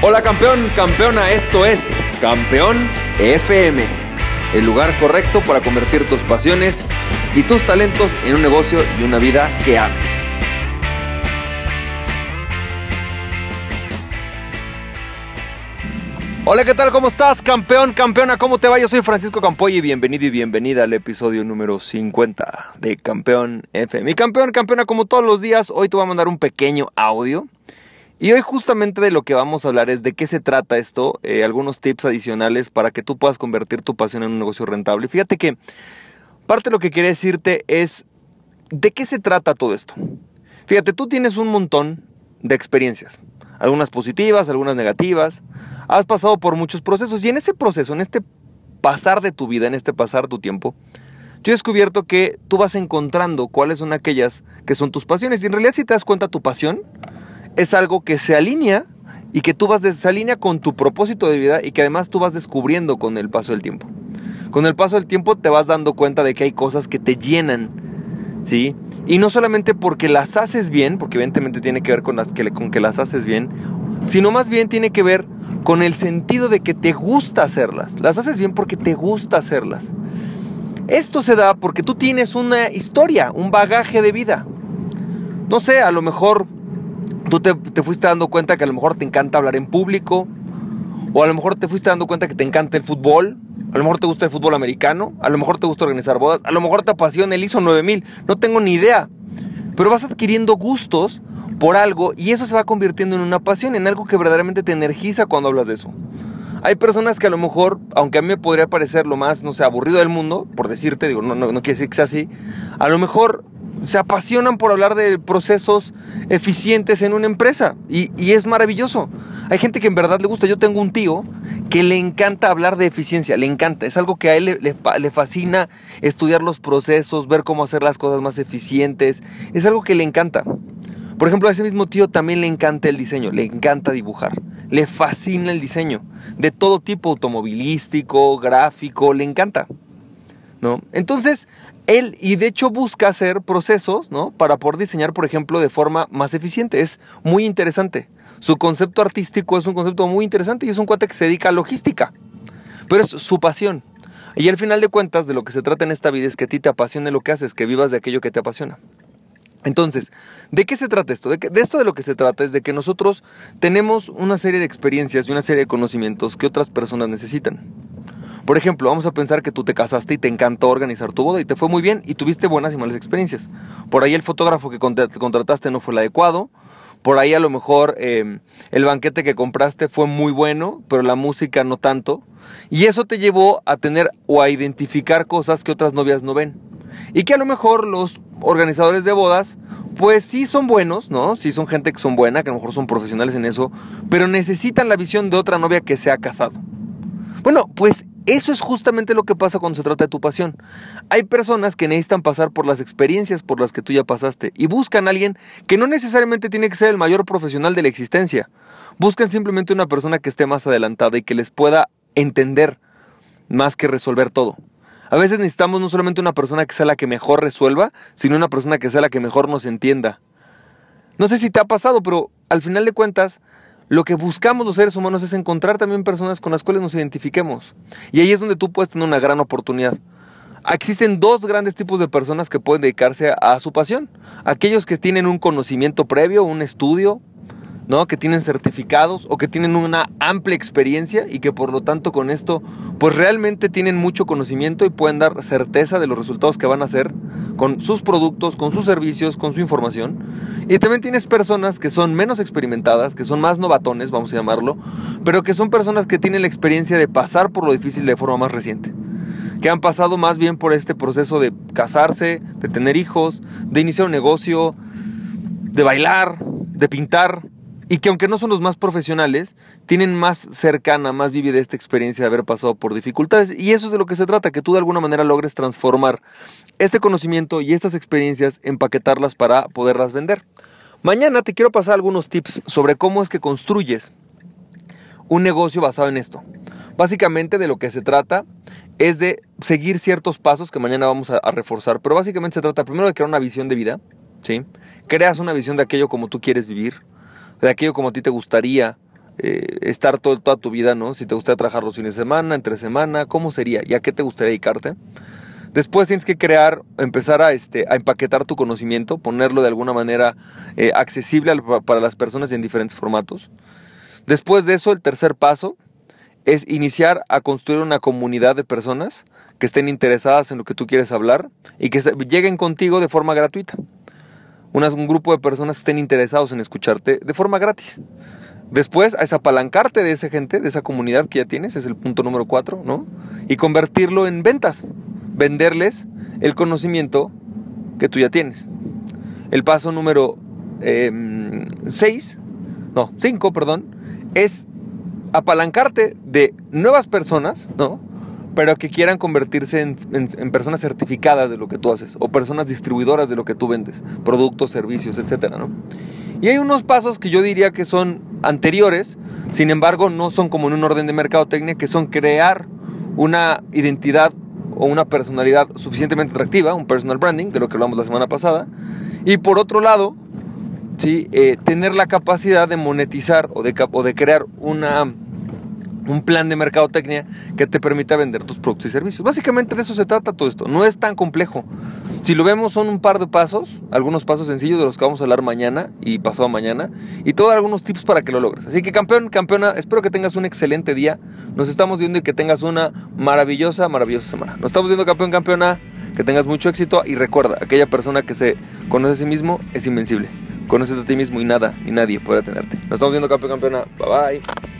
Hola campeón, campeona, esto es Campeón FM, el lugar correcto para convertir tus pasiones y tus talentos en un negocio y una vida que ames. Hola, ¿qué tal? ¿Cómo estás? Campeón, campeona, ¿cómo te va? Yo soy Francisco Campoy y bienvenido y bienvenida al episodio número 50 de Campeón FM. Mi campeón, campeona, como todos los días, hoy te voy a mandar un pequeño audio y hoy justamente de lo que vamos a hablar es de qué se trata esto, eh, algunos tips adicionales para que tú puedas convertir tu pasión en un negocio rentable. Fíjate que parte de lo que quería decirte es de qué se trata todo esto. Fíjate, tú tienes un montón de experiencias, algunas positivas, algunas negativas, has pasado por muchos procesos y en ese proceso, en este pasar de tu vida, en este pasar tu tiempo, yo he descubierto que tú vas encontrando cuáles son aquellas que son tus pasiones y en realidad si te das cuenta tu pasión, es algo que se alinea y que tú vas de, se alinea con tu propósito de vida y que además tú vas descubriendo con el paso del tiempo. Con el paso del tiempo te vas dando cuenta de que hay cosas que te llenan, ¿sí? Y no solamente porque las haces bien, porque evidentemente tiene que ver con, las que, con que las haces bien, sino más bien tiene que ver con el sentido de que te gusta hacerlas. Las haces bien porque te gusta hacerlas. Esto se da porque tú tienes una historia, un bagaje de vida. No sé, a lo mejor tú te, fuiste dando cuenta que a lo mejor te encanta hablar en público, o a lo mejor te fuiste dando cuenta que te encanta el fútbol, a lo mejor te gusta el fútbol americano, a lo mejor te gusta organizar bodas, a lo mejor te apasiona el ISO 9000, no tengo ni idea. Pero vas adquiriendo gustos por algo y eso se va convirtiendo en una pasión, en algo que verdaderamente te energiza cuando hablas de eso. Hay personas que a lo mejor, aunque a mí me podría parecer lo más, no sé, aburrido del mundo, por decirte, digo, no, no, no quiere decir que sea así, a lo mejor se apasionan por hablar de procesos eficientes en una empresa y, es maravilloso. Hay gente que en verdad le gusta. Yo tengo un tío que le encanta hablar de eficiencia, le encanta. Es algo que a él le, fascina estudiar los procesos, ver cómo hacer las cosas más eficientes. Es algo que le encanta. Por ejemplo, a ese mismo tío también le encanta el diseño, le encanta dibujar, le fascina el diseño, de todo tipo, automovilístico, gráfico, le encanta. ¿No? Entonces, él, y de hecho busca hacer procesos, ¿no? Para poder diseñar, por ejemplo, de forma más eficiente. Es muy interesante. Su concepto artístico es un concepto muy interesante y es un cuate que se dedica a logística. Pero es su pasión. Y al final de cuentas, de lo que se trata en esta vida es que a ti te apasione lo que haces, que vivas de aquello que te apasiona. Entonces, ¿de qué se trata esto? De, de, esto de lo que se trata es de que nosotros tenemos una serie de experiencias y una serie de conocimientos que otras personas necesitan. Por ejemplo, vamos a pensar que tú te casaste y te encantó organizar tu boda y te fue muy bien y tuviste buenas y malas experiencias. Por ahí el fotógrafo que contrataste no fue el adecuado. Por ahí a lo mejor em, el banquete que compraste fue muy bueno, pero la música no tanto. Y eso te llevó a tener o a identificar cosas que otras novias no ven. Y que a lo mejor los organizadores de bodas, pues sí son buenos, ¿no? Sí son gente que son buena, que a lo mejor son profesionales en eso, pero necesitan la visión de otra novia que se ha casado. Bueno, pues eso es justamente lo que pasa cuando se trata de tu pasión. Hay personas que necesitan pasar por las experiencias por las que tú ya pasaste y buscan a alguien que no necesariamente tiene que ser el mayor profesional de la existencia. Buscan simplemente una persona que esté más adelantada y que les pueda entender más que resolver todo. A veces necesitamos no solamente una persona que sea la que mejor resuelva, sino una persona que sea la que mejor nos entienda. No sé si te ha pasado, pero al final de cuentas, lo que buscamos los seres humanos es encontrar también personas con las cuales nos identifiquemos. Y ahí es donde tú puedes tener una gran oportunidad. Existen dos grandes tipos de personas que pueden dedicarse a, su pasión. Aquellos que tienen un conocimiento previo, un estudio, ¿no? que tienen certificados o que tienen una amplia experiencia y que por lo tanto con esto pues realmente tienen mucho conocimiento y pueden dar certeza de los resultados que van a hacer con sus productos, con sus servicios, con su información. Y también tienes personas que son menos experimentadas, que son más novatones, vamos a llamarlo, pero que son personas que tienen la experiencia de pasar por lo difícil de forma más reciente que han pasado más bien por este proceso de casarse, de tener hijos, de iniciar un negocio, de bailar, de pintar, y que aunque no son los más profesionales, tienen más cercana, más vívida esta experiencia de haber pasado por dificultades. Y eso es de lo que se trata, que tú de alguna manera logres transformar este conocimiento y estas experiencias, empaquetarlas para poderlas vender. Mañana te quiero pasar algunos tips sobre cómo es que construyes un negocio basado en esto. Básicamente de lo que se trata es de seguir ciertos pasos que mañana vamos a, reforzar, pero básicamente se trata primero de crear una visión de vida, ¿sí? Creas una visión de aquello como tú quieres vivir, de aquello como a ti te gustaría eh, estar toda tu vida, ¿no? Si te gustaría trabajar los fines de semana, entre semana, ¿cómo sería? ¿Y a qué te gustaría dedicarte? Después tienes que crear, empezar a, este, a empaquetar tu conocimiento, ponerlo de alguna manera eh, accesible para las personas en diferentes formatos. Después de eso, el tercer paso es iniciar a construir una comunidad de personas que estén interesadas en lo que tú quieres hablar y que lleguen contigo de forma gratuita. Un grupo de personas que estén interesados en escucharte de forma gratis. Después es apalancarte de esa gente, de esa comunidad que ya tienes, es el punto número cuatro, ¿no? Y convertirlo en ventas venderles el conocimiento que tú ya tienes. El paso número 6, em, no, 5, perdón, es apalancarte de nuevas personas, ¿no? Pero que quieran convertirse en, personas certificadas de lo que tú haces o personas distribuidoras de lo que tú vendes, productos, servicios, etcétera, ¿no? Y hay unos pasos que yo diría que son anteriores, sin embargo, no son como en un orden de mercadotecnia, que son crear una identidad o una personalidad suficientemente atractiva, un personal branding, de lo que hablamos la semana pasada. Y por otro lado, ¿sí? Eh, tener la capacidad de monetizar o de crear una, un plan de mercadotecnia que te permita vender tus productos y servicios. Básicamente de eso se trata todo esto. No es tan complejo. Si lo vemos son un par de pasos, algunos pasos sencillos de los que vamos a hablar mañana y pasado mañana, y todos algunos tips para que lo logres. Así que campeón, campeona, espero que tengas un excelente día. Nos estamos viendo y que tengas una maravillosa, maravillosa semana. Nos estamos viendo campeón, campeona, que tengas mucho éxito y recuerda, aquella persona que se conoce a sí mismo es invencible. Conoces a ti mismo y nada, ni nadie puede tenerte. Nos estamos viendo campeón, campeona. Bye bye.